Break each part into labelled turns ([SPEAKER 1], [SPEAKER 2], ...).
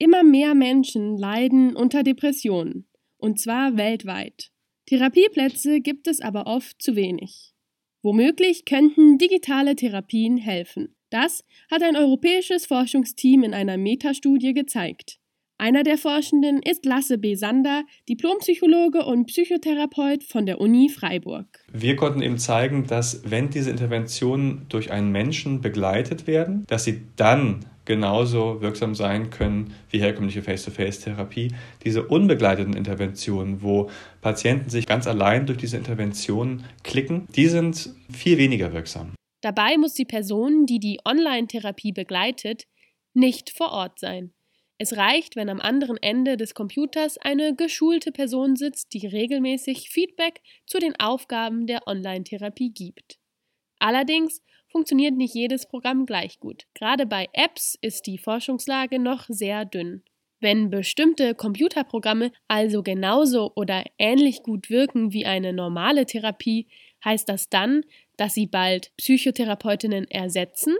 [SPEAKER 1] Immer mehr Menschen leiden unter Depressionen, und zwar weltweit. Therapieplätze gibt es aber oft zu wenig. Womöglich könnten digitale Therapien helfen. Das hat ein europäisches Forschungsteam in einer Metastudie gezeigt. Einer der Forschenden ist Lasse B. Sander, Diplompsychologe und Psychotherapeut von der Uni Freiburg.
[SPEAKER 2] Wir konnten eben zeigen, dass wenn diese Interventionen durch einen Menschen begleitet werden, dass sie dann genauso wirksam sein können wie herkömmliche Face-to-Face-Therapie. Diese unbegleiteten Interventionen, wo Patienten sich ganz allein durch diese Interventionen klicken, die sind viel weniger wirksam.
[SPEAKER 1] Dabei muss die Person, die die Online-Therapie begleitet, nicht vor Ort sein. Es reicht, wenn am anderen Ende des Computers eine geschulte Person sitzt, die regelmäßig Feedback zu den Aufgaben der Online-Therapie gibt. Allerdings funktioniert nicht jedes Programm gleich gut. Gerade bei Apps ist die Forschungslage noch sehr dünn. Wenn bestimmte Computerprogramme also genauso oder ähnlich gut wirken wie eine normale Therapie, heißt das dann, dass sie bald Psychotherapeutinnen ersetzen?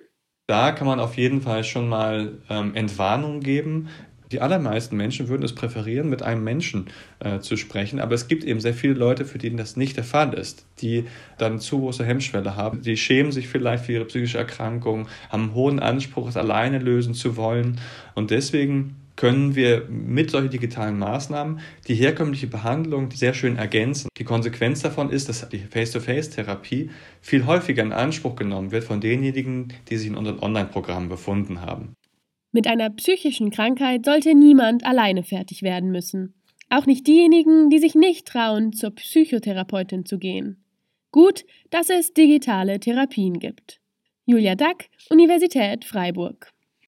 [SPEAKER 2] Da kann man auf jeden Fall schon mal ähm, Entwarnung geben. Die allermeisten Menschen würden es präferieren, mit einem Menschen äh, zu sprechen, aber es gibt eben sehr viele Leute, für die das nicht der Fall ist, die dann zu große Hemmschwelle haben. Die schämen sich vielleicht für ihre psychische Erkrankung, haben einen hohen Anspruch, es alleine lösen zu wollen und deswegen können wir mit solchen digitalen Maßnahmen die herkömmliche Behandlung sehr schön ergänzen. Die Konsequenz davon ist, dass die Face-to-Face-Therapie viel häufiger in Anspruch genommen wird von denjenigen, die sich in unseren Online-Programmen befunden haben.
[SPEAKER 1] Mit einer psychischen Krankheit sollte niemand alleine fertig werden müssen. Auch nicht diejenigen, die sich nicht trauen, zur Psychotherapeutin zu gehen. Gut, dass es digitale Therapien gibt. Julia Dack, Universität Freiburg.